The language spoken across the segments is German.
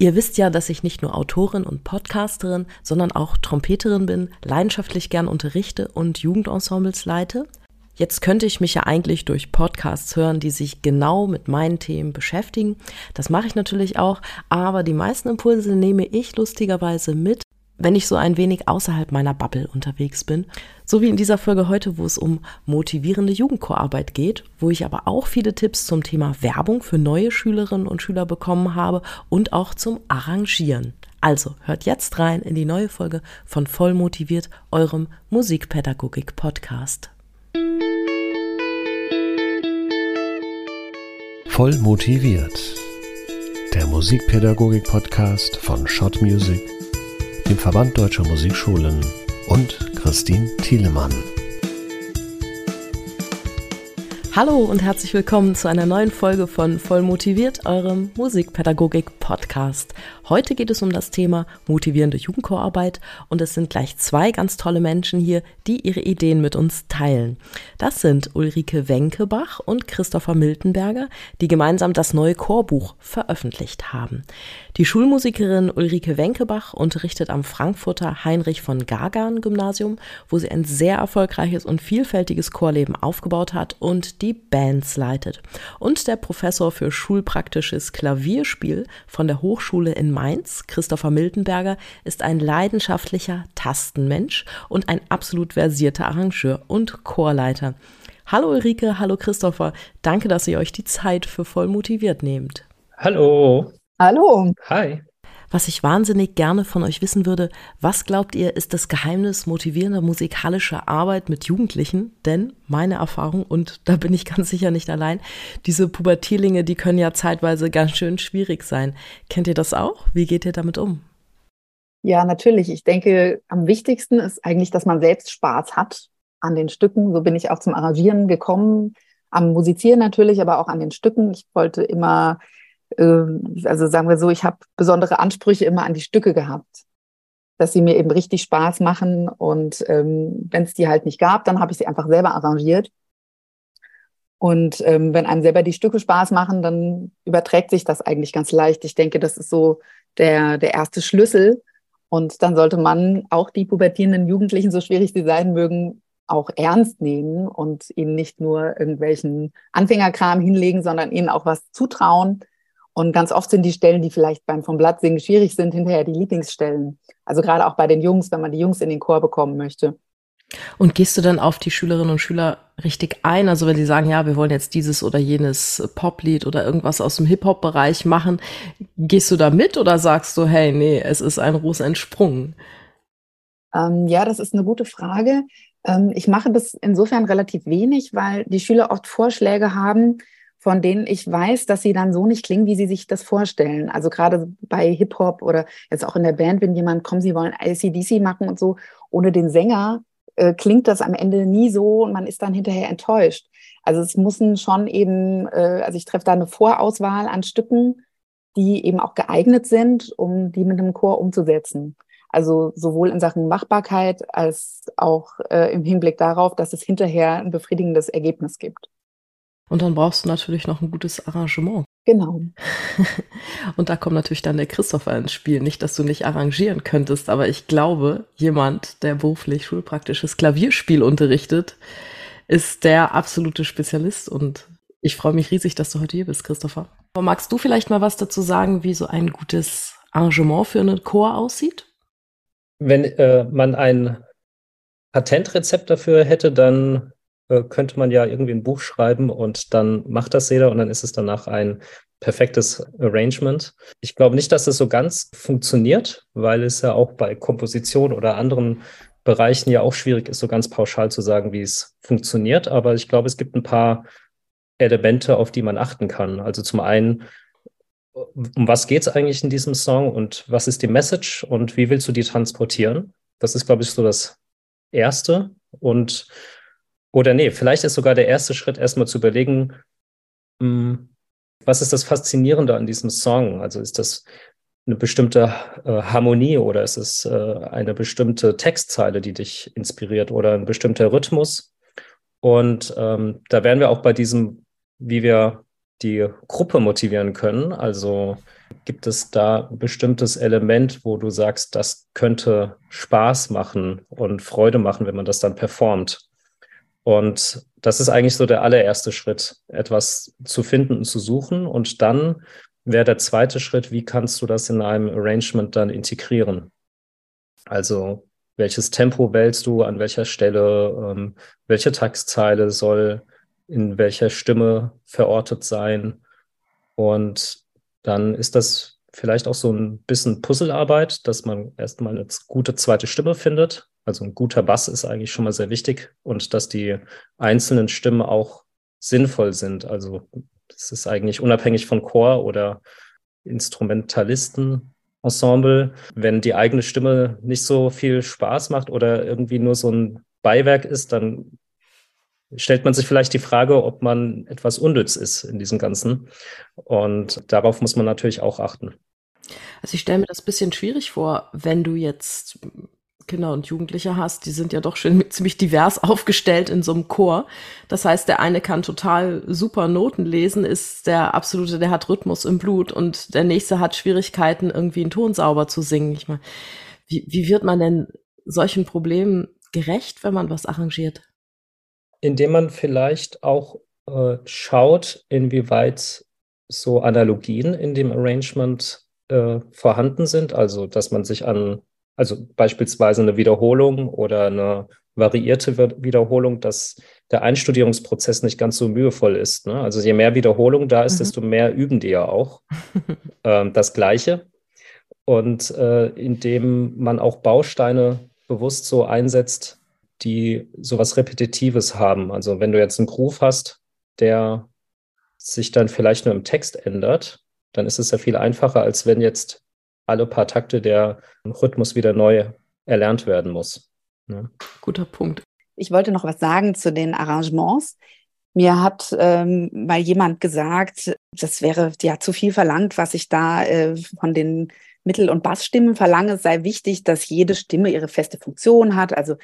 Ihr wisst ja, dass ich nicht nur Autorin und Podcasterin, sondern auch Trompeterin bin, leidenschaftlich gern unterrichte und Jugendensembles leite. Jetzt könnte ich mich ja eigentlich durch Podcasts hören, die sich genau mit meinen Themen beschäftigen. Das mache ich natürlich auch, aber die meisten Impulse nehme ich lustigerweise mit, wenn ich so ein wenig außerhalb meiner Bubble unterwegs bin. So wie in dieser Folge heute, wo es um motivierende Jugendchorarbeit geht, wo ich aber auch viele Tipps zum Thema Werbung für neue Schülerinnen und Schüler bekommen habe und auch zum Arrangieren. Also hört jetzt rein in die neue Folge von Voll motiviert, eurem Musikpädagogik-Podcast. Voll motiviert. Der Musikpädagogik-Podcast von Shot Music dem Verband Deutscher Musikschulen und Christine Thielemann. Hallo und herzlich willkommen zu einer neuen Folge von Voll motiviert, eurem Musikpädagogik-Podcast. Heute geht es um das Thema motivierende Jugendchorarbeit und es sind gleich zwei ganz tolle Menschen hier, die ihre Ideen mit uns teilen. Das sind Ulrike Wenkebach und Christopher Miltenberger, die gemeinsam das neue Chorbuch veröffentlicht haben. Die Schulmusikerin Ulrike Wenkebach unterrichtet am Frankfurter Heinrich von Gagan Gymnasium, wo sie ein sehr erfolgreiches und vielfältiges Chorleben aufgebaut hat und die Bands leitet. Und der Professor für schulpraktisches Klavierspiel von der Hochschule in Mainz, Christopher Miltenberger, ist ein leidenschaftlicher Tastenmensch und ein absolut versierter Arrangeur und Chorleiter. Hallo Ulrike, hallo Christopher, danke, dass ihr euch die Zeit für voll motiviert nehmt. Hallo. Hallo. Hi. Was ich wahnsinnig gerne von euch wissen würde, was glaubt ihr, ist das Geheimnis motivierender musikalischer Arbeit mit Jugendlichen? Denn meine Erfahrung, und da bin ich ganz sicher nicht allein, diese Pubertierlinge, die können ja zeitweise ganz schön schwierig sein. Kennt ihr das auch? Wie geht ihr damit um? Ja, natürlich. Ich denke, am wichtigsten ist eigentlich, dass man selbst Spaß hat an den Stücken. So bin ich auch zum Arrangieren gekommen. Am Musizieren natürlich, aber auch an den Stücken. Ich wollte immer also sagen wir so, ich habe besondere Ansprüche immer an die Stücke gehabt, dass sie mir eben richtig Spaß machen. Und ähm, wenn es die halt nicht gab, dann habe ich sie einfach selber arrangiert. Und ähm, wenn einem selber die Stücke Spaß machen, dann überträgt sich das eigentlich ganz leicht. Ich denke, das ist so der, der erste Schlüssel. Und dann sollte man auch die pubertierenden Jugendlichen, so schwierig sie sein mögen, auch ernst nehmen und ihnen nicht nur irgendwelchen Anfängerkram hinlegen, sondern ihnen auch was zutrauen und ganz oft sind die Stellen, die vielleicht beim vom Blatt singen schwierig sind, hinterher die Lieblingsstellen. Also gerade auch bei den Jungs, wenn man die Jungs in den Chor bekommen möchte. Und gehst du dann auf die Schülerinnen und Schüler richtig ein? Also wenn die sagen, ja, wir wollen jetzt dieses oder jenes Poplied oder irgendwas aus dem Hip-Hop-Bereich machen, gehst du da mit oder sagst du, hey, nee, es ist ein Ruß entsprungen? Ähm, ja, das ist eine gute Frage. Ähm, ich mache das insofern relativ wenig, weil die Schüler oft Vorschläge haben, von denen ich weiß, dass sie dann so nicht klingen, wie sie sich das vorstellen. Also gerade bei Hip-Hop oder jetzt auch in der Band, wenn jemand kommt, sie wollen ACDC machen und so, ohne den Sänger äh, klingt das am Ende nie so und man ist dann hinterher enttäuscht. Also es müssen schon eben, äh, also ich treffe da eine Vorauswahl an Stücken, die eben auch geeignet sind, um die mit einem Chor umzusetzen. Also sowohl in Sachen Machbarkeit als auch äh, im Hinblick darauf, dass es hinterher ein befriedigendes Ergebnis gibt. Und dann brauchst du natürlich noch ein gutes Arrangement. Genau. Und da kommt natürlich dann der Christopher ins Spiel. Nicht, dass du nicht arrangieren könntest, aber ich glaube, jemand, der beruflich schulpraktisches Klavierspiel unterrichtet, ist der absolute Spezialist. Und ich freue mich riesig, dass du heute hier bist, Christopher. Aber magst du vielleicht mal was dazu sagen, wie so ein gutes Arrangement für einen Chor aussieht? Wenn äh, man ein Patentrezept dafür hätte, dann äh, könnte man ja irgendwie ein Buch schreiben und dann macht das jeder und dann ist es danach ein perfektes Arrangement. Ich glaube nicht, dass es so ganz funktioniert, weil es ja auch bei Komposition oder anderen Bereichen ja auch schwierig ist, so ganz pauschal zu sagen, wie es funktioniert. Aber ich glaube, es gibt ein paar Elemente, auf die man achten kann. Also zum einen, um was geht es eigentlich in diesem Song und was ist die Message und wie willst du die transportieren? Das ist, glaube ich, so das Erste. Und oder nee, vielleicht ist sogar der erste Schritt erstmal zu überlegen, hm, was ist das Faszinierende an diesem Song? Also ist das eine bestimmte äh, Harmonie oder ist es äh, eine bestimmte Textzeile, die dich inspiriert oder ein bestimmter Rhythmus? Und ähm, da wären wir auch bei diesem, wie wir die Gruppe motivieren können. Also gibt es da ein bestimmtes Element, wo du sagst, das könnte Spaß machen und Freude machen, wenn man das dann performt? Und das ist eigentlich so der allererste Schritt, etwas zu finden und zu suchen. Und dann wäre der zweite Schritt, wie kannst du das in einem Arrangement dann integrieren? Also welches Tempo wählst du, an welcher Stelle, ähm, welche Textzeile soll in welcher Stimme verortet sein. Und dann ist das vielleicht auch so ein bisschen Puzzlearbeit, dass man erstmal eine gute zweite Stimme findet. Also ein guter Bass ist eigentlich schon mal sehr wichtig und dass die einzelnen Stimmen auch sinnvoll sind. Also es ist eigentlich unabhängig von Chor oder Instrumentalistenensemble. Wenn die eigene Stimme nicht so viel Spaß macht oder irgendwie nur so ein Beiwerk ist, dann stellt man sich vielleicht die Frage, ob man etwas unnütz ist in diesem Ganzen. Und darauf muss man natürlich auch achten. Also ich stelle mir das ein bisschen schwierig vor, wenn du jetzt Kinder und Jugendliche hast, die sind ja doch schon ziemlich divers aufgestellt in so einem Chor. Das heißt, der eine kann total super Noten lesen, ist der absolute, der hat Rhythmus im Blut und der nächste hat Schwierigkeiten, irgendwie einen Ton sauber zu singen. Ich meine, wie, wie wird man denn solchen Problemen gerecht, wenn man was arrangiert? Indem man vielleicht auch äh, schaut, inwieweit so Analogien in dem Arrangement äh, vorhanden sind, also dass man sich an also beispielsweise eine Wiederholung oder eine variierte Wiederholung, dass der Einstudierungsprozess nicht ganz so mühevoll ist. Ne? Also je mehr Wiederholung da ist, mhm. desto mehr üben die ja auch ähm, das Gleiche. Und äh, indem man auch Bausteine bewusst so einsetzt, die sowas Repetitives haben. Also wenn du jetzt einen Groove hast, der sich dann vielleicht nur im Text ändert, dann ist es ja viel einfacher, als wenn jetzt alle paar Takte der Rhythmus wieder neu erlernt werden muss. Ne? Guter Punkt. Ich wollte noch was sagen zu den Arrangements. Mir hat ähm, mal jemand gesagt, das wäre ja zu viel verlangt, was ich da äh, von den Mittel- und Bassstimmen verlange. Es sei wichtig, dass jede Stimme ihre feste Funktion hat. Also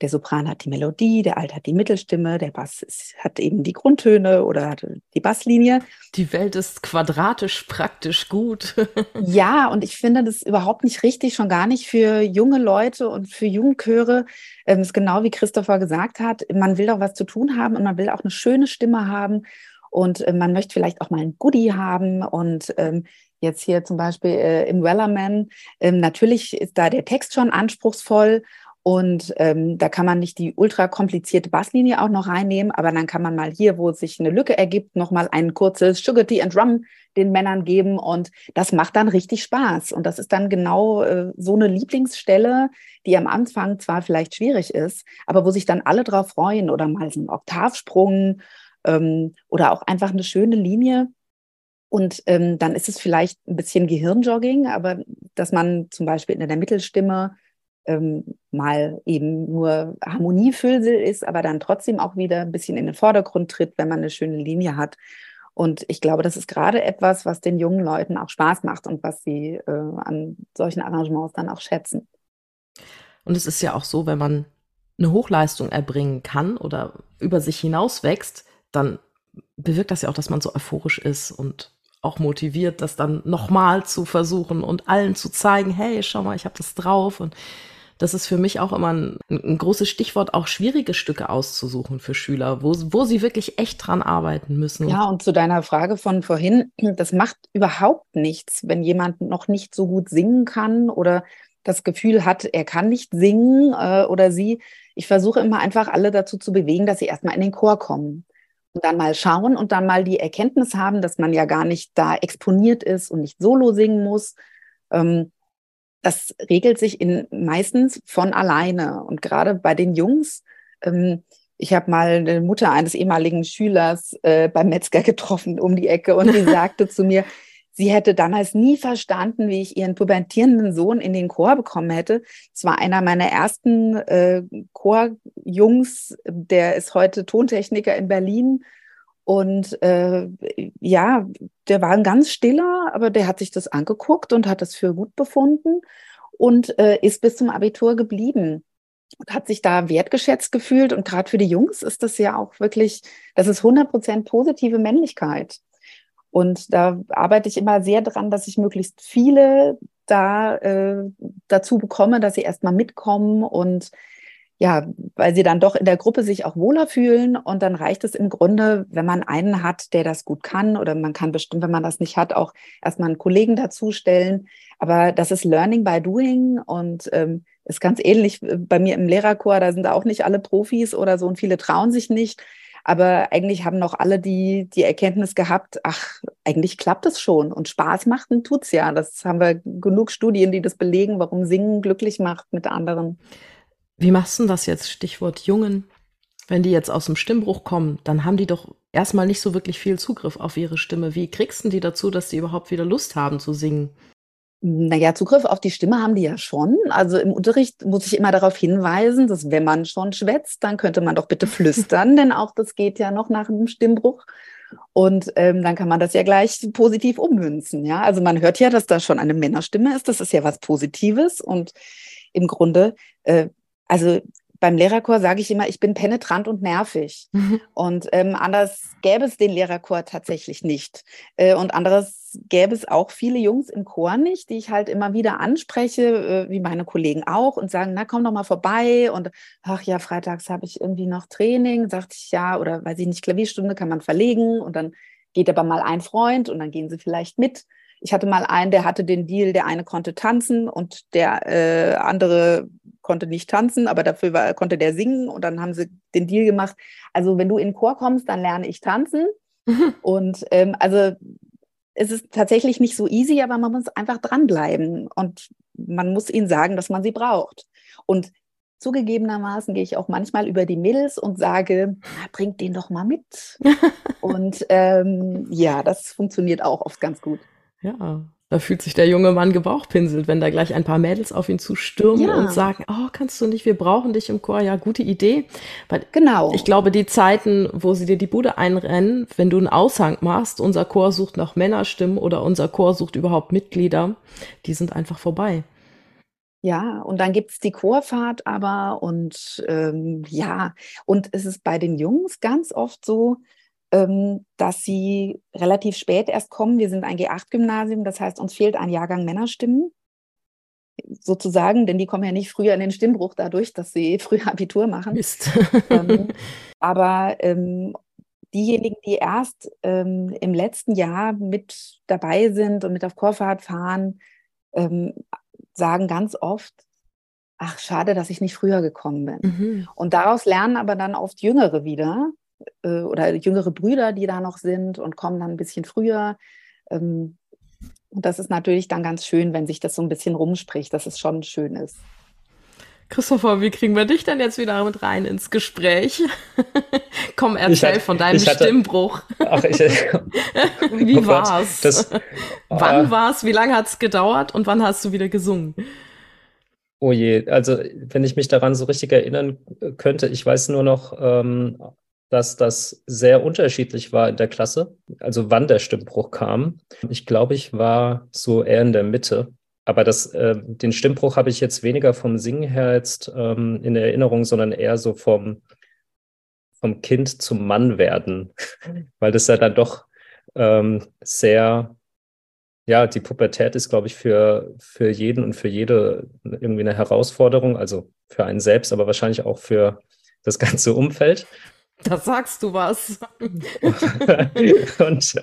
der Sopran hat die Melodie, der Alt hat die Mittelstimme, der Bass ist, hat eben die Grundtöne oder hat die Basslinie. Die Welt ist quadratisch praktisch gut. ja, und ich finde das überhaupt nicht richtig, schon gar nicht für junge Leute und für Jugendchöre. Ähm, ist genau wie Christopher gesagt hat, man will doch was zu tun haben und man will auch eine schöne Stimme haben und äh, man möchte vielleicht auch mal ein Goodie haben und ähm, jetzt hier zum Beispiel äh, im Wellerman, ähm, natürlich ist da der Text schon anspruchsvoll und ähm, da kann man nicht die ultra komplizierte Basslinie auch noch reinnehmen, aber dann kann man mal hier, wo sich eine Lücke ergibt, nochmal ein kurzes Sugar Tea and Rum den Männern geben und das macht dann richtig Spaß. Und das ist dann genau äh, so eine Lieblingsstelle, die am Anfang zwar vielleicht schwierig ist, aber wo sich dann alle drauf freuen oder mal so ein Oktavsprung ähm, oder auch einfach eine schöne Linie. Und ähm, dann ist es vielleicht ein bisschen Gehirnjogging, aber dass man zum Beispiel in der Mittelstimme ähm, mal eben nur Harmoniefüllsel ist, aber dann trotzdem auch wieder ein bisschen in den Vordergrund tritt, wenn man eine schöne Linie hat. Und ich glaube, das ist gerade etwas, was den jungen Leuten auch Spaß macht und was sie äh, an solchen Arrangements dann auch schätzen. Und es ist ja auch so, wenn man eine Hochleistung erbringen kann oder über sich hinaus wächst, dann bewirkt das ja auch, dass man so euphorisch ist und auch motiviert, das dann nochmal zu versuchen und allen zu zeigen, hey, schau mal, ich habe das drauf und das ist für mich auch immer ein, ein, großes Stichwort, auch schwierige Stücke auszusuchen für Schüler, wo, wo sie wirklich echt dran arbeiten müssen. Ja, und zu deiner Frage von vorhin, das macht überhaupt nichts, wenn jemand noch nicht so gut singen kann oder das Gefühl hat, er kann nicht singen äh, oder sie. Ich versuche immer einfach alle dazu zu bewegen, dass sie erstmal in den Chor kommen und dann mal schauen und dann mal die Erkenntnis haben, dass man ja gar nicht da exponiert ist und nicht solo singen muss. Ähm, das regelt sich in, meistens von alleine. Und gerade bei den Jungs, ähm, ich habe mal eine Mutter eines ehemaligen Schülers äh, beim Metzger getroffen um die Ecke und die sagte zu mir, sie hätte damals nie verstanden, wie ich ihren pubertierenden Sohn in den Chor bekommen hätte. Es war einer meiner ersten äh, Chorjungs, der ist heute Tontechniker in Berlin und äh, ja, der war ein ganz stiller, aber der hat sich das angeguckt und hat das für gut befunden und äh, ist bis zum Abitur geblieben und hat sich da wertgeschätzt gefühlt. Und gerade für die Jungs ist das ja auch wirklich, das ist 100 Prozent positive Männlichkeit. Und da arbeite ich immer sehr dran, dass ich möglichst viele da äh, dazu bekomme, dass sie erstmal mitkommen und ja, weil sie dann doch in der Gruppe sich auch wohler fühlen. Und dann reicht es im Grunde, wenn man einen hat, der das gut kann, oder man kann bestimmt, wenn man das nicht hat, auch erstmal einen Kollegen dazustellen. Aber das ist Learning by Doing und ähm, ist ganz ähnlich bei mir im Lehrerchor. Da sind auch nicht alle Profis oder so und viele trauen sich nicht. Aber eigentlich haben noch alle die, die Erkenntnis gehabt, ach, eigentlich klappt es schon und Spaß macht und tut's ja. Das haben wir genug Studien, die das belegen, warum Singen glücklich macht mit anderen. Wie machst du das jetzt? Stichwort Jungen. Wenn die jetzt aus dem Stimmbruch kommen, dann haben die doch erstmal nicht so wirklich viel Zugriff auf ihre Stimme. Wie kriegst du die dazu, dass sie überhaupt wieder Lust haben zu singen? Naja, Zugriff auf die Stimme haben die ja schon. Also im Unterricht muss ich immer darauf hinweisen, dass wenn man schon schwätzt, dann könnte man doch bitte flüstern, denn auch das geht ja noch nach einem Stimmbruch. Und ähm, dann kann man das ja gleich positiv ummünzen. Ja, also man hört ja, dass da schon eine Männerstimme ist. Das ist ja was Positives und im Grunde äh, also beim Lehrerchor sage ich immer, ich bin penetrant und nervig. Mhm. Und ähm, anders gäbe es den Lehrerchor tatsächlich nicht. Äh, und anderes gäbe es auch viele Jungs im Chor nicht, die ich halt immer wieder anspreche, äh, wie meine Kollegen auch, und sagen, na komm doch mal vorbei. Und ach ja, freitags habe ich irgendwie noch Training, sagte ich ja, oder weiß ich nicht, Klavierstunde kann man verlegen. Und dann geht aber mal ein Freund und dann gehen sie vielleicht mit. Ich hatte mal einen, der hatte den Deal, der eine konnte tanzen und der äh, andere konnte nicht tanzen, aber dafür war, konnte der singen und dann haben sie den Deal gemacht. Also wenn du in den Chor kommst, dann lerne ich tanzen. Mhm. Und ähm, also es ist tatsächlich nicht so easy, aber man muss einfach dranbleiben und man muss ihnen sagen, dass man sie braucht. Und zugegebenermaßen gehe ich auch manchmal über die Mädels und sage, bringt den doch mal mit. und ähm, ja, das funktioniert auch oft ganz gut. Ja, da fühlt sich der junge Mann gebauchpinselt, wenn da gleich ein paar Mädels auf ihn zustürmen ja. und sagen, oh, kannst du nicht, wir brauchen dich im Chor. Ja, gute Idee. Weil genau. Ich glaube, die Zeiten, wo sie dir die Bude einrennen, wenn du einen Aushang machst, unser Chor sucht nach Männerstimmen oder unser Chor sucht überhaupt Mitglieder, die sind einfach vorbei. Ja, und dann gibt es die Chorfahrt aber und ähm, ja, und es ist bei den Jungs ganz oft so, dass sie relativ spät erst kommen. Wir sind ein G8-Gymnasium, das heißt, uns fehlt ein Jahrgang Männerstimmen sozusagen, denn die kommen ja nicht früher in den Stimmbruch dadurch, dass sie früher Abitur machen. Mist. ähm, aber ähm, diejenigen, die erst ähm, im letzten Jahr mit dabei sind und mit auf Chorfahrt fahren, ähm, sagen ganz oft, ach schade, dass ich nicht früher gekommen bin. Mhm. Und daraus lernen aber dann oft Jüngere wieder, äh, oder jüngere Brüder, die da noch sind und kommen dann ein bisschen früher. Ähm, und das ist natürlich dann ganz schön, wenn sich das so ein bisschen rumspricht, dass es schon schön ist. Christopher, wie kriegen wir dich denn jetzt wieder mit rein ins Gespräch? Komm, erzähl hatte, von deinem hatte, Stimmbruch. Ach, ich, wie oh war's? Das, wann uh, war's? Wie lange hat's gedauert? Und wann hast du wieder gesungen? Oh je, also wenn ich mich daran so richtig erinnern könnte, ich weiß nur noch, ähm, dass das sehr unterschiedlich war in der Klasse, also wann der Stimmbruch kam. Ich glaube, ich war so eher in der Mitte. Aber das, äh, den Stimmbruch habe ich jetzt weniger vom Singen her jetzt ähm, in Erinnerung, sondern eher so vom, vom Kind zum Mann werden, weil das ja dann doch ähm, sehr, ja, die Pubertät ist, glaube ich, für, für jeden und für jede irgendwie eine Herausforderung, also für einen selbst, aber wahrscheinlich auch für das ganze Umfeld. Da sagst du was. und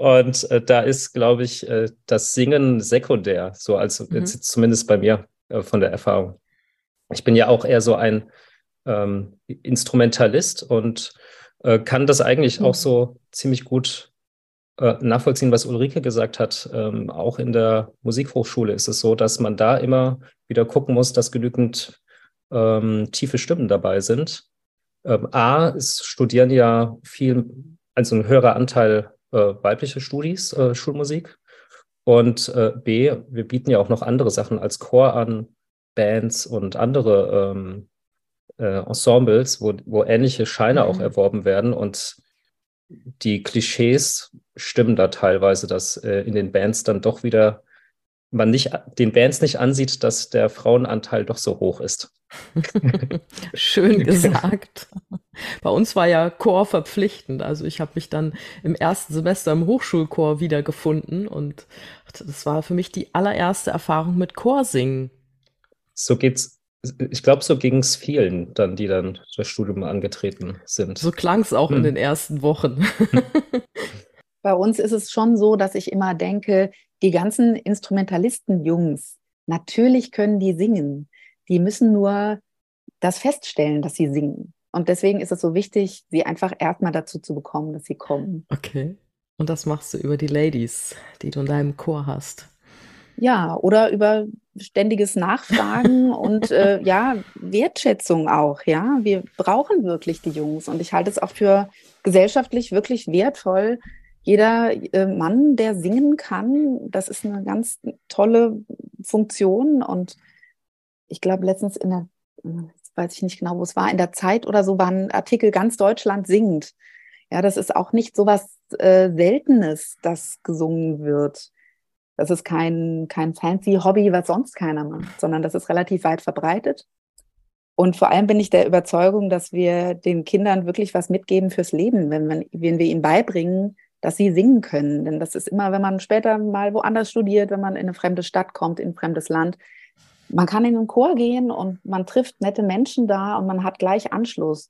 und äh, da ist, glaube ich, äh, das Singen sekundär, so als mhm. jetzt zumindest bei mir äh, von der Erfahrung. Ich bin ja auch eher so ein ähm, Instrumentalist und äh, kann das eigentlich mhm. auch so ziemlich gut äh, nachvollziehen, was Ulrike gesagt hat. Ähm, auch in der Musikhochschule ist es so, dass man da immer wieder gucken muss, dass genügend ähm, tiefe Stimmen dabei sind ähm, A, es studieren ja viel, also ein höherer Anteil äh, weibliche Studis, äh, Schulmusik. Und äh, B, wir bieten ja auch noch andere Sachen als Chor an, Bands und andere ähm, äh, Ensembles, wo, wo ähnliche Scheine mhm. auch erworben werden. Und die Klischees stimmen da teilweise, dass äh, in den Bands dann doch wieder man nicht, den Bands nicht ansieht, dass der Frauenanteil doch so hoch ist. Schön gesagt. Bei uns war ja Chor verpflichtend. Also ich habe mich dann im ersten Semester im Hochschulchor wiedergefunden und das war für mich die allererste Erfahrung mit Chorsingen. So geht's. Ich glaube, so ging es vielen dann, die dann das Studium angetreten sind. So klang es auch hm. in den ersten Wochen. Bei uns ist es schon so, dass ich immer denke, die ganzen Instrumentalisten-Jungs, natürlich können die singen. Die müssen nur das feststellen, dass sie singen. Und deswegen ist es so wichtig, sie einfach erstmal dazu zu bekommen, dass sie kommen. Okay. Und das machst du über die Ladies, die du in deinem Chor hast. Ja, oder über ständiges Nachfragen und äh, ja, Wertschätzung auch, ja. Wir brauchen wirklich die Jungs und ich halte es auch für gesellschaftlich wirklich wertvoll, jeder äh, Mann, der singen kann, das ist eine ganz tolle Funktion. Und ich glaube, letztens in der, jetzt weiß ich nicht genau, wo es war, in der Zeit oder so war ein Artikel, ganz Deutschland singt. Ja, das ist auch nicht so was äh, Seltenes, das gesungen wird. Das ist kein, kein fancy Hobby, was sonst keiner macht, sondern das ist relativ weit verbreitet. Und vor allem bin ich der Überzeugung, dass wir den Kindern wirklich was mitgeben fürs Leben, wenn, wenn, wenn wir ihnen beibringen, dass sie singen können. Denn das ist immer, wenn man später mal woanders studiert, wenn man in eine fremde Stadt kommt, in ein fremdes Land, man kann in den Chor gehen und man trifft nette Menschen da und man hat gleich Anschluss.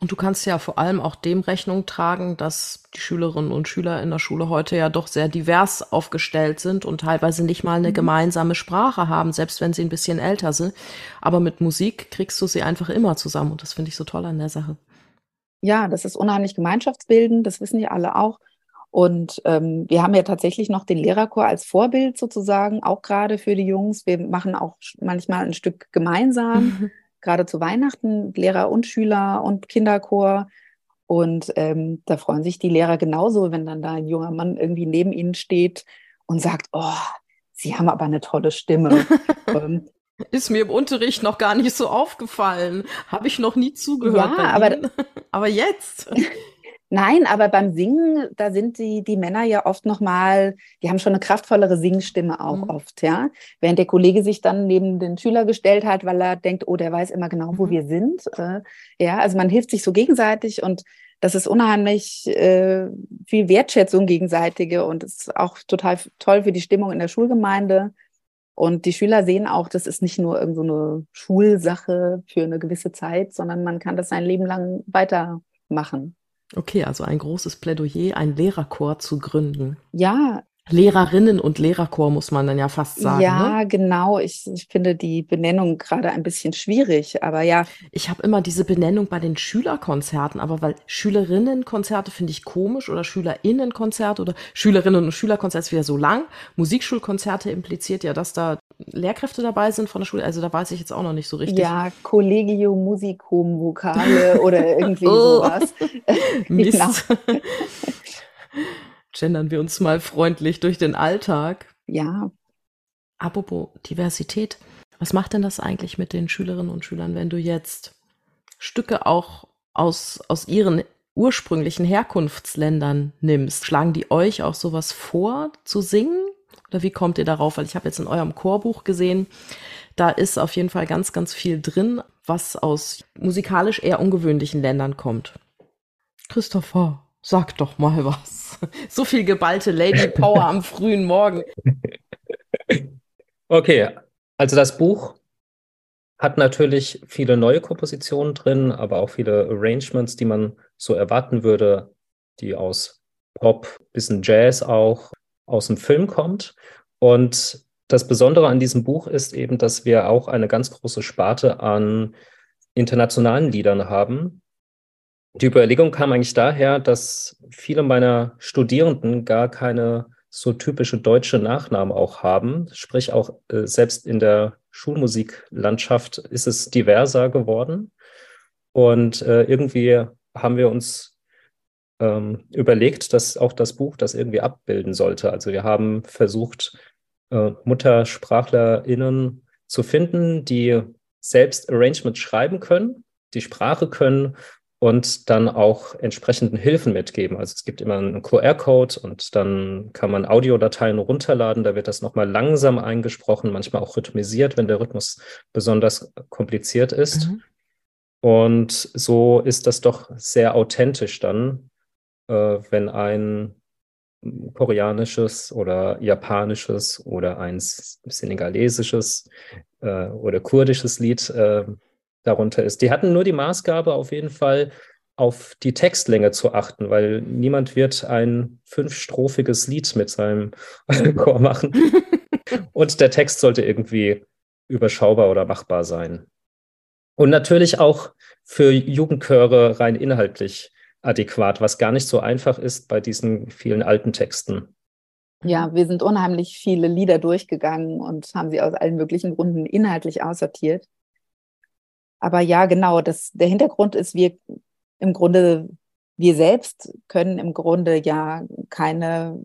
Und du kannst ja vor allem auch dem Rechnung tragen, dass die Schülerinnen und Schüler in der Schule heute ja doch sehr divers aufgestellt sind und teilweise nicht mal eine mhm. gemeinsame Sprache haben, selbst wenn sie ein bisschen älter sind. Aber mit Musik kriegst du sie einfach immer zusammen und das finde ich so toll an der Sache. Ja, das ist unheimlich gemeinschaftsbildend, das wissen ja alle auch. Und ähm, wir haben ja tatsächlich noch den Lehrerchor als Vorbild sozusagen, auch gerade für die Jungs. Wir machen auch manchmal ein Stück gemeinsam, gerade zu Weihnachten, Lehrer und Schüler und Kinderchor. Und ähm, da freuen sich die Lehrer genauso, wenn dann da ein junger Mann irgendwie neben ihnen steht und sagt, oh, Sie haben aber eine tolle Stimme. ähm, ist mir im Unterricht noch gar nicht so aufgefallen. Habe ich noch nie zugehört. Ja, aber, aber jetzt. Nein, aber beim Singen, da sind die, die Männer ja oft nochmal, die haben schon eine kraftvollere Singstimme auch mhm. oft, ja. Während der Kollege sich dann neben den Schüler gestellt hat, weil er denkt, oh, der weiß immer genau, wo mhm. wir sind. Äh, ja, also man hilft sich so gegenseitig und das ist unheimlich äh, viel Wertschätzung gegenseitige und ist auch total toll für die Stimmung in der Schulgemeinde. Und die Schüler sehen auch, das ist nicht nur irgendeine so Schulsache für eine gewisse Zeit, sondern man kann das sein Leben lang weitermachen. Okay, also ein großes Plädoyer, ein Lehrerchor zu gründen. Ja. Lehrerinnen und Lehrerchor muss man dann ja fast sagen. Ja, ne? genau. Ich, ich finde die Benennung gerade ein bisschen schwierig, aber ja. Ich habe immer diese Benennung bei den Schülerkonzerten, aber weil Schülerinnenkonzerte finde ich komisch oder Schülerinnenkonzerte oder Schülerinnen und Schülerkonzerte ist wieder so lang. Musikschulkonzerte impliziert ja, dass da Lehrkräfte dabei sind von der Schule. Also da weiß ich jetzt auch noch nicht so richtig. Ja, Collegio Musicum Vokale oder irgendwie oh. sowas. Mist. genau. Gendern wir uns mal freundlich durch den Alltag. Ja. Apropos Diversität. Was macht denn das eigentlich mit den Schülerinnen und Schülern, wenn du jetzt Stücke auch aus, aus ihren ursprünglichen Herkunftsländern nimmst? Schlagen die euch auch sowas vor zu singen? Oder wie kommt ihr darauf? Weil ich habe jetzt in eurem Chorbuch gesehen, da ist auf jeden Fall ganz, ganz viel drin, was aus musikalisch eher ungewöhnlichen Ländern kommt. Christopher, sag doch mal was. So viel geballte Lady Power am frühen Morgen. Okay, also das Buch hat natürlich viele neue Kompositionen drin, aber auch viele Arrangements, die man so erwarten würde, die aus Pop, bisschen Jazz auch aus dem Film kommt. Und das Besondere an diesem Buch ist eben, dass wir auch eine ganz große Sparte an internationalen Liedern haben. Die Überlegung kam eigentlich daher, dass viele meiner Studierenden gar keine so typische deutsche Nachnamen auch haben. Sprich, auch äh, selbst in der Schulmusiklandschaft ist es diverser geworden. Und äh, irgendwie haben wir uns ähm, überlegt, dass auch das Buch das irgendwie abbilden sollte. Also wir haben versucht, äh, MuttersprachlerInnen zu finden, die selbst Arrangements schreiben können, die Sprache können und dann auch entsprechenden Hilfen mitgeben. Also es gibt immer einen QR-Code und dann kann man Audiodateien runterladen. Da wird das nochmal langsam eingesprochen, manchmal auch rhythmisiert, wenn der Rhythmus besonders kompliziert ist. Mhm. Und so ist das doch sehr authentisch dann, äh, wenn ein koreanisches oder japanisches oder ein senegalesisches äh, oder kurdisches Lied äh, darunter ist. Die hatten nur die Maßgabe auf jeden Fall auf die Textlänge zu achten, weil niemand wird ein fünfstrophiges Lied mit seinem Chor machen. Und der Text sollte irgendwie überschaubar oder machbar sein. Und natürlich auch für Jugendchöre rein inhaltlich adäquat, was gar nicht so einfach ist bei diesen vielen alten Texten. Ja, wir sind unheimlich viele Lieder durchgegangen und haben sie aus allen möglichen Gründen inhaltlich aussortiert. Aber ja, genau, das, der Hintergrund ist, wir im Grunde, wir selbst können im Grunde ja keine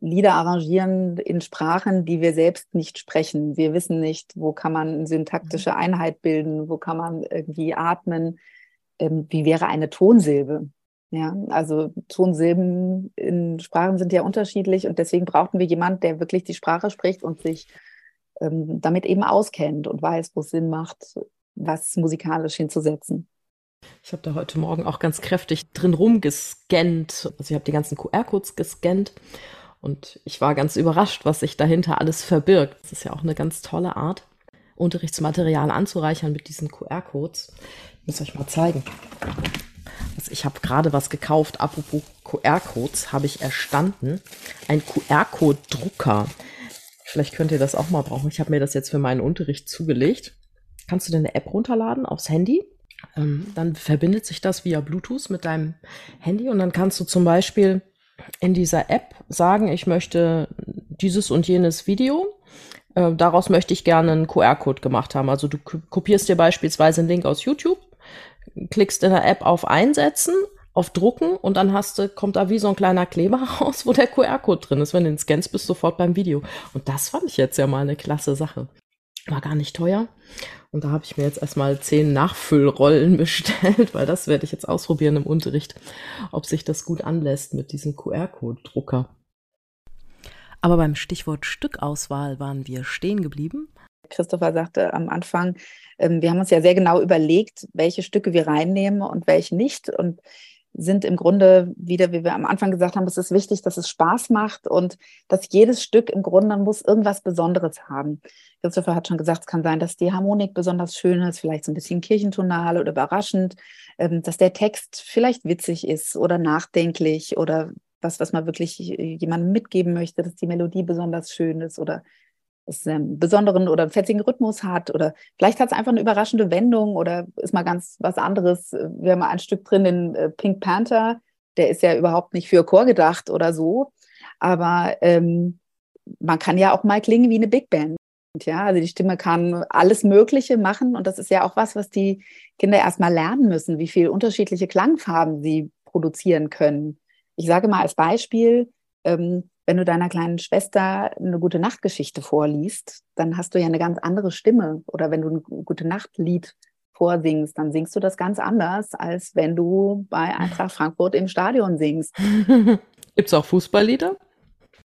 Lieder arrangieren in Sprachen, die wir selbst nicht sprechen. Wir wissen nicht, wo kann man eine syntaktische mhm. Einheit bilden, wo kann man irgendwie atmen, ähm, wie wäre eine Tonsilbe. Ja, also Tonsilben in Sprachen sind ja unterschiedlich und deswegen brauchten wir jemanden, der wirklich die Sprache spricht und sich ähm, damit eben auskennt und weiß, wo es Sinn macht, was musikalisch hinzusetzen. Ich habe da heute Morgen auch ganz kräftig drin rumgescannt. Also ich habe die ganzen QR-Codes gescannt und ich war ganz überrascht, was sich dahinter alles verbirgt. Das ist ja auch eine ganz tolle Art, Unterrichtsmaterial anzureichern mit diesen QR-Codes. Ich muss euch mal zeigen. Also ich habe gerade was gekauft. Apropos QR-Codes habe ich erstanden. Ein QR-Code-Drucker. Vielleicht könnt ihr das auch mal brauchen. Ich habe mir das jetzt für meinen Unterricht zugelegt kannst du dir eine App runterladen aufs Handy. Ähm, dann verbindet sich das via Bluetooth mit deinem Handy und dann kannst du zum Beispiel in dieser App sagen, ich möchte dieses und jenes Video. Äh, daraus möchte ich gerne einen QR-Code gemacht haben. Also du kopierst dir beispielsweise einen Link aus YouTube, klickst in der App auf Einsetzen, auf Drucken und dann hast du, kommt da wie so ein kleiner Kleber raus, wo der QR-Code drin ist. Wenn du den scannst, bist du sofort beim Video. Und das fand ich jetzt ja mal eine klasse Sache. War gar nicht teuer. Und da habe ich mir jetzt erstmal zehn Nachfüllrollen bestellt, weil das werde ich jetzt ausprobieren im Unterricht, ob sich das gut anlässt mit diesem QR-Code-Drucker. Aber beim Stichwort Stückauswahl waren wir stehen geblieben. Christopher sagte am Anfang, ähm, wir haben uns ja sehr genau überlegt, welche Stücke wir reinnehmen und welche nicht. Und sind im Grunde wieder, wie wir am Anfang gesagt haben, es ist wichtig, dass es Spaß macht und dass jedes Stück im Grunde muss irgendwas Besonderes haben. Christopher hat schon gesagt, es kann sein, dass die Harmonik besonders schön ist, vielleicht so ein bisschen kirchentonal oder überraschend, ähm, dass der Text vielleicht witzig ist oder nachdenklich oder was, was man wirklich jemandem mitgeben möchte, dass die Melodie besonders schön ist oder es einen besonderen oder fetzigen Rhythmus hat oder vielleicht hat es einfach eine überraschende Wendung oder ist mal ganz was anderes. Wir haben mal ein Stück drin, den äh, Pink Panther, der ist ja überhaupt nicht für Chor gedacht oder so, aber ähm, man kann ja auch mal klingen wie eine Big Band. Ja, also die Stimme kann alles Mögliche machen und das ist ja auch was, was die Kinder erstmal lernen müssen, wie viele unterschiedliche Klangfarben sie produzieren können. Ich sage mal als Beispiel, ähm, wenn du deiner kleinen Schwester eine gute Nachtgeschichte vorliest, dann hast du ja eine ganz andere Stimme. Oder wenn du ein gute Nachtlied vorsingst, dann singst du das ganz anders, als wenn du bei Eintracht Frankfurt im Stadion singst. Gibt es auch Fußballlieder?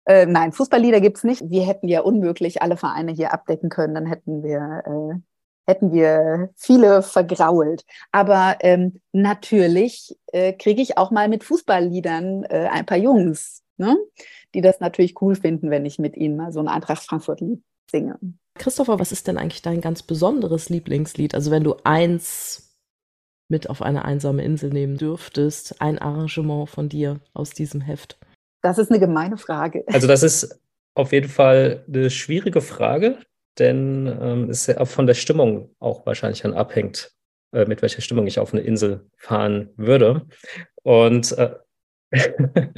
Äh, nein, Fußballlieder gibt es nicht. Wir hätten ja unmöglich alle Vereine hier abdecken können. Dann hätten wir, äh, hätten wir viele vergrault. Aber ähm, natürlich äh, kriege ich auch mal mit Fußballliedern äh, ein paar Jungs ne? Die das natürlich cool finden, wenn ich mit ihnen mal so ein Eintracht Frankfurt-Lied singe. Christopher, was ist denn eigentlich dein ganz besonderes Lieblingslied? Also wenn du eins mit auf eine einsame Insel nehmen dürftest, ein Arrangement von dir aus diesem Heft? Das ist eine gemeine Frage. Also das ist auf jeden Fall eine schwierige Frage, denn ähm, es ja von der Stimmung auch wahrscheinlich dann abhängt, äh, mit welcher Stimmung ich auf eine Insel fahren würde. Und äh,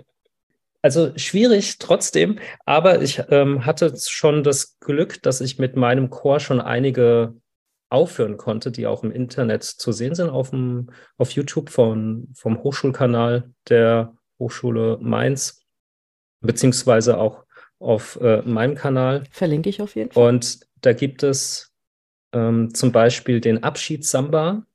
Also schwierig trotzdem, aber ich ähm, hatte schon das Glück, dass ich mit meinem Chor schon einige aufführen konnte, die auch im Internet zu sehen sind, auf, dem, auf YouTube von, vom Hochschulkanal der Hochschule Mainz, beziehungsweise auch auf äh, meinem Kanal. Verlinke ich auf jeden Fall. Und da gibt es ähm, zum Beispiel den Abschiedssamba.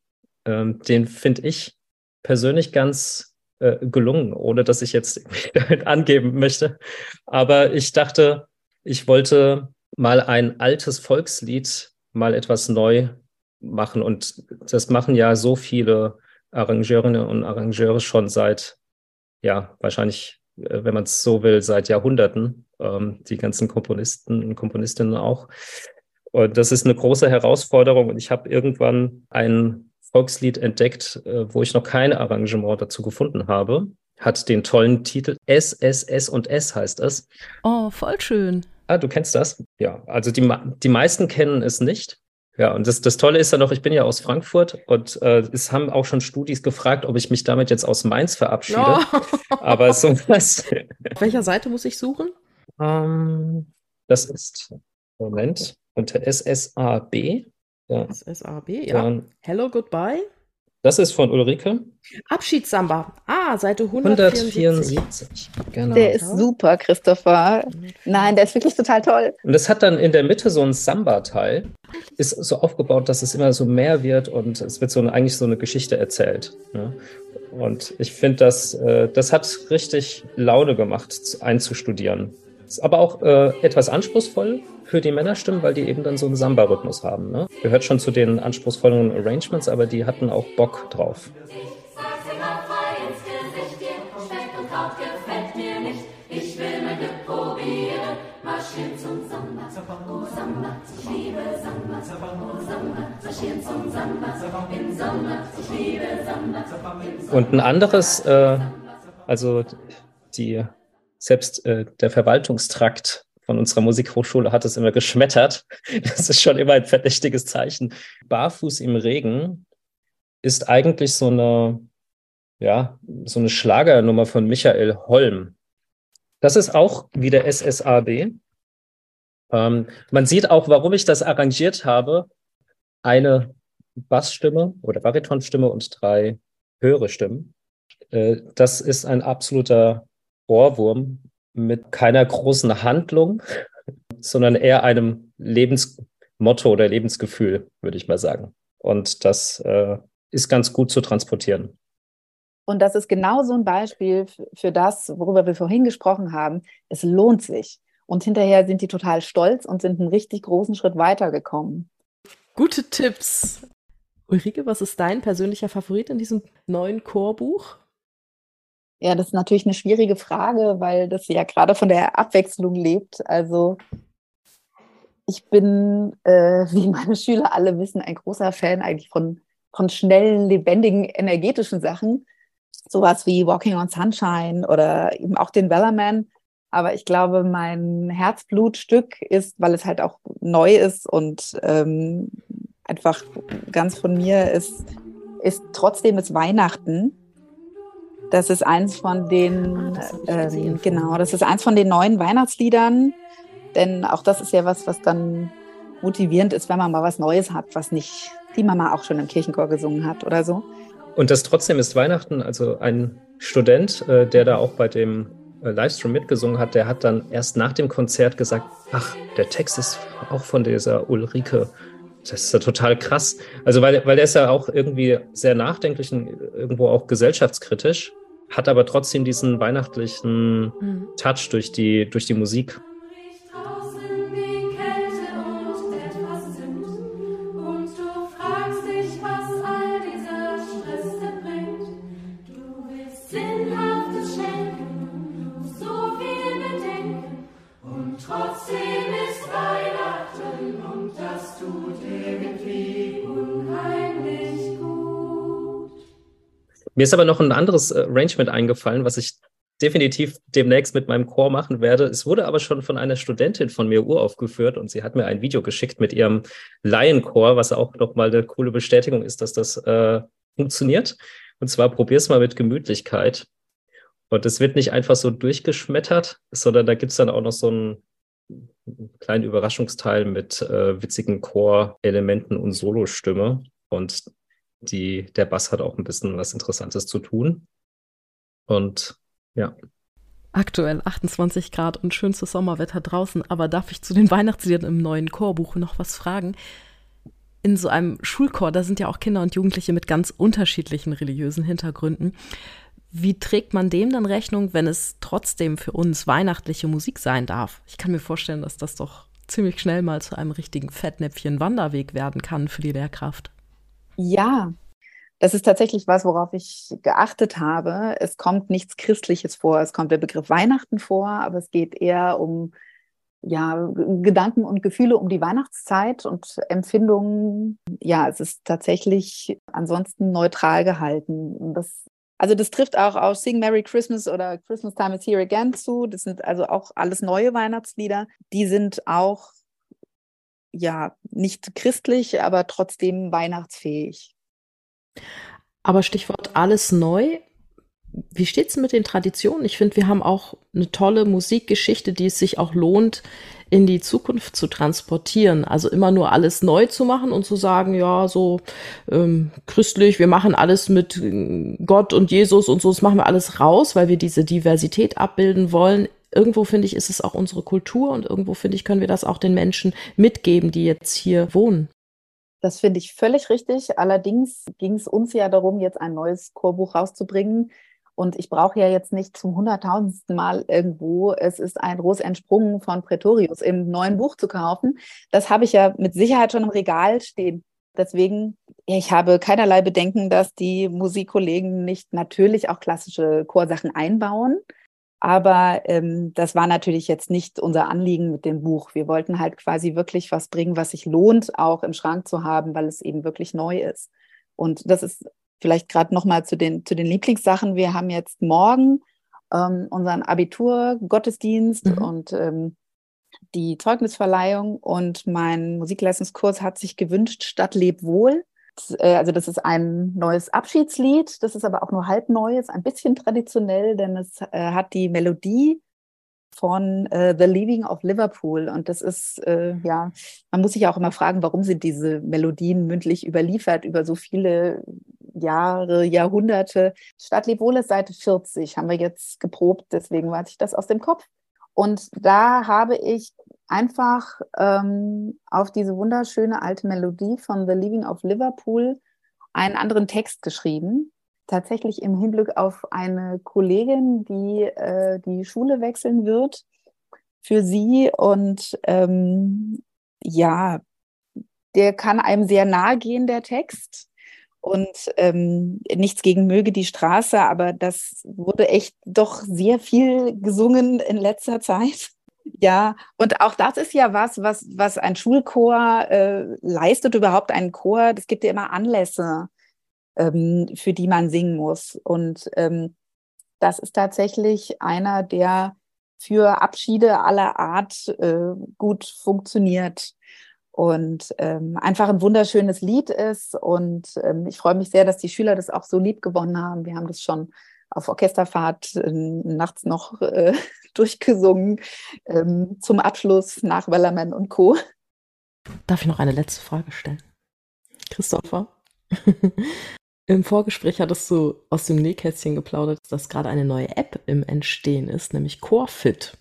Ähm, den finde ich persönlich ganz äh, gelungen, ohne dass ich jetzt angeben möchte. Aber ich dachte, ich wollte mal ein altes Volkslied mal etwas neu machen. Und das machen ja so viele Arrangeurinnen und Arrangeure schon seit, ja, wahrscheinlich, äh, wenn man es so will, seit Jahrhunderten. Ähm, die ganzen Komponisten und Komponistinnen auch. Und das ist eine große Herausforderung. Und ich habe irgendwann ein Volkslied entdeckt, äh, wo ich noch kein Arrangement dazu gefunden habe. Hat den tollen Titel S, S, S und S heißt es. Oh, voll schön. Ah, du kennst das? Ja, also die, die meisten kennen es nicht. Ja, und das, das Tolle ist ja noch, ich bin ja aus Frankfurt und äh, es haben auch schon Studis gefragt, ob ich mich damit jetzt aus Mainz verabschiede. Oh. Aber sowas. Auf welcher Seite muss ich suchen? Um, ähm, das ist, Moment, unter SSAB. Ja. SSAB, ja. Dann, Hello, goodbye. Das ist von Ulrike. Abschiedssamba. Ah, Seite 174. 174. Genau. Der ist super, Christopher. Nein, der ist wirklich total toll. Und es hat dann in der Mitte so ein Samba-Teil. Ist so aufgebaut, dass es immer so mehr wird und es wird so eine, eigentlich so eine Geschichte erzählt. Ne? Und ich finde, das, äh, das hat richtig Laune gemacht, einzustudieren. Aber auch äh, etwas anspruchsvoll für die Männerstimmen, weil die eben dann so einen Samba-Rhythmus haben. Ne? Gehört schon zu den anspruchsvollen Arrangements, aber die hatten auch Bock drauf. Und ein anderes, äh, also die selbst äh, der Verwaltungstrakt von unserer Musikhochschule hat es immer geschmettert. Das ist schon immer ein verdächtiges Zeichen. Barfuß im Regen ist eigentlich so eine, ja, so eine Schlagernummer von Michael Holm. Das ist auch wieder SSAB. Ähm, man sieht auch, warum ich das arrangiert habe. Eine Bassstimme oder Baritonstimme und drei höhere Stimmen. Äh, das ist ein absoluter Ohrwurm mit keiner großen Handlung, sondern eher einem Lebensmotto oder Lebensgefühl, würde ich mal sagen. Und das äh, ist ganz gut zu transportieren. Und das ist genau so ein Beispiel für das, worüber wir vorhin gesprochen haben. Es lohnt sich. Und hinterher sind die total stolz und sind einen richtig großen Schritt weitergekommen. Gute Tipps. Ulrike, was ist dein persönlicher Favorit in diesem neuen Chorbuch? Ja, das ist natürlich eine schwierige Frage, weil das ja gerade von der Abwechslung lebt. Also ich bin, äh, wie meine Schüler alle wissen, ein großer Fan eigentlich von, von schnellen, lebendigen, energetischen Sachen. Sowas wie Walking on Sunshine oder eben auch den Wellerman. Aber ich glaube, mein Herzblutstück ist, weil es halt auch neu ist und ähm, einfach ganz von mir ist, ist trotzdem es Weihnachten. Das ist eins von den, ah, äh, genau, das ist eins von den neuen Weihnachtsliedern. Denn auch das ist ja was, was dann motivierend ist, wenn man mal was Neues hat, was nicht die Mama auch schon im Kirchenchor gesungen hat oder so. Und das trotzdem ist Weihnachten. Also ein Student, äh, der da auch bei dem äh, Livestream mitgesungen hat, der hat dann erst nach dem Konzert gesagt, ach, der Text ist auch von dieser Ulrike. Das ist ja total krass. Also weil, weil er ist ja auch irgendwie sehr nachdenklich und irgendwo auch gesellschaftskritisch hat aber trotzdem diesen weihnachtlichen mhm. Touch durch die, durch die Musik. Mir ist aber noch ein anderes äh, Arrangement eingefallen, was ich definitiv demnächst mit meinem Chor machen werde. Es wurde aber schon von einer Studentin von mir uraufgeführt und sie hat mir ein Video geschickt mit ihrem Laienchor, was auch nochmal eine coole Bestätigung ist, dass das äh, funktioniert. Und zwar probier's mal mit Gemütlichkeit. Und es wird nicht einfach so durchgeschmettert, sondern da gibt's dann auch noch so einen kleinen Überraschungsteil mit äh, witzigen Chorelementen und Solostimme. Und die, der Bass hat auch ein bisschen was Interessantes zu tun. Und ja. Aktuell 28 Grad und schönstes Sommerwetter draußen, aber darf ich zu den Weihnachtsliedern im neuen Chorbuch noch was fragen? in so einem Schulchor, da sind ja auch Kinder und Jugendliche mit ganz unterschiedlichen religiösen Hintergründen. Wie trägt man dem dann Rechnung, wenn es trotzdem für uns weihnachtliche Musik sein darf? Ich kann mir vorstellen, dass das doch ziemlich schnell mal zu einem richtigen Fettnäpfchen Wanderweg werden kann für die Lehrkraft. Ja, das ist tatsächlich was, worauf ich geachtet habe. Es kommt nichts Christliches vor. Es kommt der Begriff Weihnachten vor, aber es geht eher um ja, Gedanken und Gefühle um die Weihnachtszeit und Empfindungen. Ja, es ist tatsächlich ansonsten neutral gehalten. Das, also das trifft auch auf Sing Merry Christmas oder Christmas Time is Here Again zu. Das sind also auch alles neue Weihnachtslieder. Die sind auch ja nicht christlich, aber trotzdem weihnachtsfähig. Aber Stichwort alles neu. Wie steht es mit den Traditionen? Ich finde, wir haben auch eine tolle Musikgeschichte, die es sich auch lohnt, in die Zukunft zu transportieren. Also immer nur alles neu zu machen und zu sagen, ja, so ähm, christlich, wir machen alles mit äh, Gott und Jesus und so, das machen wir alles raus, weil wir diese Diversität abbilden wollen. Irgendwo finde ich, ist es auch unsere Kultur und irgendwo finde ich, können wir das auch den Menschen mitgeben, die jetzt hier wohnen. Das finde ich völlig richtig. Allerdings ging es uns ja darum, jetzt ein neues Chorbuch rauszubringen. Und ich brauche ja jetzt nicht zum hunderttausendsten Mal irgendwo, es ist ein Ros entsprungen von Pretorius im neuen Buch zu kaufen. Das habe ich ja mit Sicherheit schon im Regal stehen. Deswegen, ich habe keinerlei Bedenken, dass die Musikkollegen nicht natürlich auch klassische Chorsachen einbauen. Aber ähm, das war natürlich jetzt nicht unser Anliegen mit dem Buch. Wir wollten halt quasi wirklich was bringen, was sich lohnt, auch im Schrank zu haben, weil es eben wirklich neu ist. Und das ist vielleicht gerade nochmal zu den, zu den Lieblingssachen. Wir haben jetzt morgen ähm, unseren Abitur-Gottesdienst mhm. und ähm, die Zeugnisverleihung. Und mein Musikleistungskurs hat sich gewünscht, Stadt leb wohl. Äh, also das ist ein neues Abschiedslied, das ist aber auch nur halb neu, ist ein bisschen traditionell, denn es äh, hat die Melodie von äh, The Leaving of Liverpool. Und das ist, äh, ja, man muss sich auch immer fragen, warum sind diese Melodien mündlich überliefert über so viele Jahre, Jahrhunderte. Stadt Lebwohl ist Seite 40, haben wir jetzt geprobt, deswegen weiß ich das aus dem Kopf. Und da habe ich einfach ähm, auf diese wunderschöne alte Melodie von The Leaving of Liverpool einen anderen Text geschrieben. Tatsächlich im Hinblick auf eine Kollegin, die äh, die Schule wechseln wird für sie. Und ähm, ja, der kann einem sehr nahe gehen, der Text. Und ähm, nichts gegen möge die Straße, aber das wurde echt doch sehr viel gesungen in letzter Zeit. Ja, und auch das ist ja was, was, was ein Schulchor äh, leistet, überhaupt ein Chor. Es gibt ja immer Anlässe, ähm, für die man singen muss. Und ähm, das ist tatsächlich einer, der für Abschiede aller Art äh, gut funktioniert und ähm, einfach ein wunderschönes Lied ist. Und ähm, ich freue mich sehr, dass die Schüler das auch so lieb gewonnen haben. Wir haben das schon auf Orchesterfahrt äh, nachts noch äh, durchgesungen ähm, zum Abschluss nach Wellerman und Co. Darf ich noch eine letzte Frage stellen? Christopher? Im Vorgespräch hattest du aus dem Nähkästchen geplaudert, dass gerade eine neue App im Entstehen ist, nämlich CoreFit.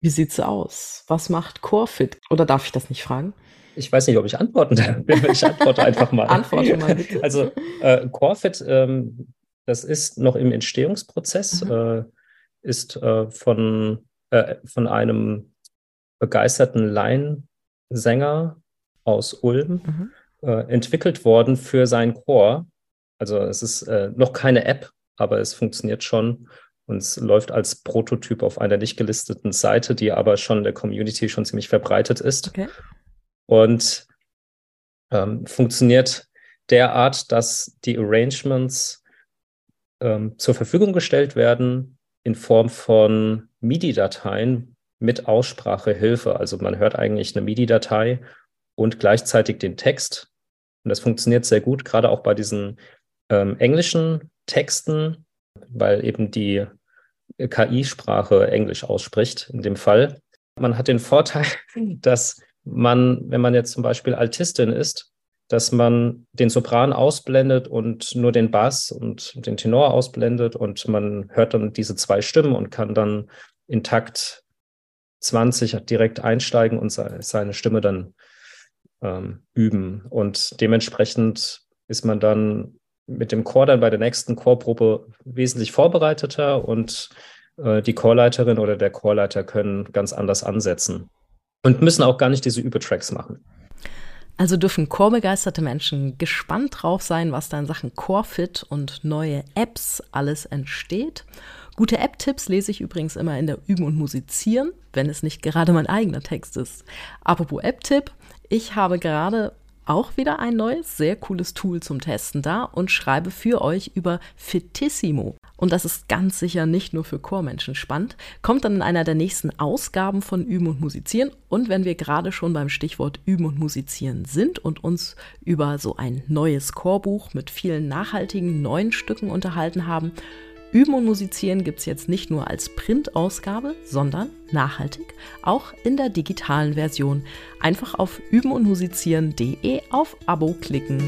Wie sieht's aus? Was macht CoreFit? Oder darf ich das nicht fragen? Ich weiß nicht, ob ich antworten darf. Ich antworte einfach mal. Antworte mal bitte. Also äh, CoreFit, ähm, das ist noch im Entstehungsprozess, mhm. äh, ist äh, von, äh, von einem begeisterten Laiensänger aus Ulm mhm. Äh, entwickelt worden für seinen Chor. Also es ist äh, noch keine App, aber es funktioniert schon und es läuft als Prototyp auf einer nicht gelisteten Seite, die aber schon in der Community schon ziemlich verbreitet ist. Okay. Und ähm, funktioniert derart, dass die Arrangements ähm, zur Verfügung gestellt werden in Form von MIDI-Dateien mit Aussprachehilfe. Also man hört eigentlich eine MIDI-Datei und gleichzeitig den Text. Und das funktioniert sehr gut, gerade auch bei diesen ähm, englischen Texten, weil eben die KI-Sprache Englisch ausspricht, in dem Fall. Man hat den Vorteil, dass man, wenn man jetzt zum Beispiel Altistin ist, dass man den Sopran ausblendet und nur den Bass und den Tenor ausblendet und man hört dann diese zwei Stimmen und kann dann in Takt 20 direkt einsteigen und seine Stimme dann ähm, üben. Und dementsprechend ist man dann mit dem Chor dann bei der nächsten Chorprobe wesentlich vorbereiteter und äh, die Chorleiterin oder der Chorleiter können ganz anders ansetzen und müssen auch gar nicht diese Übertracks machen. Also dürfen chorbegeisterte Menschen gespannt drauf sein, was da in Sachen Chorfit und neue Apps alles entsteht. Gute App-Tipps lese ich übrigens immer in der Üben und Musizieren, wenn es nicht gerade mein eigener Text ist. Apropos App-Tipp, ich habe gerade auch wieder ein neues, sehr cooles Tool zum Testen da und schreibe für euch über Fitissimo. Und das ist ganz sicher nicht nur für Chormenschen spannend, kommt dann in einer der nächsten Ausgaben von Üben und Musizieren. Und wenn wir gerade schon beim Stichwort Üben und Musizieren sind und uns über so ein neues Chorbuch mit vielen nachhaltigen neuen Stücken unterhalten haben, Üben und Musizieren gibt es jetzt nicht nur als Printausgabe, sondern nachhaltig auch in der digitalen Version. Einfach auf übenundmusizieren.de auf Abo klicken.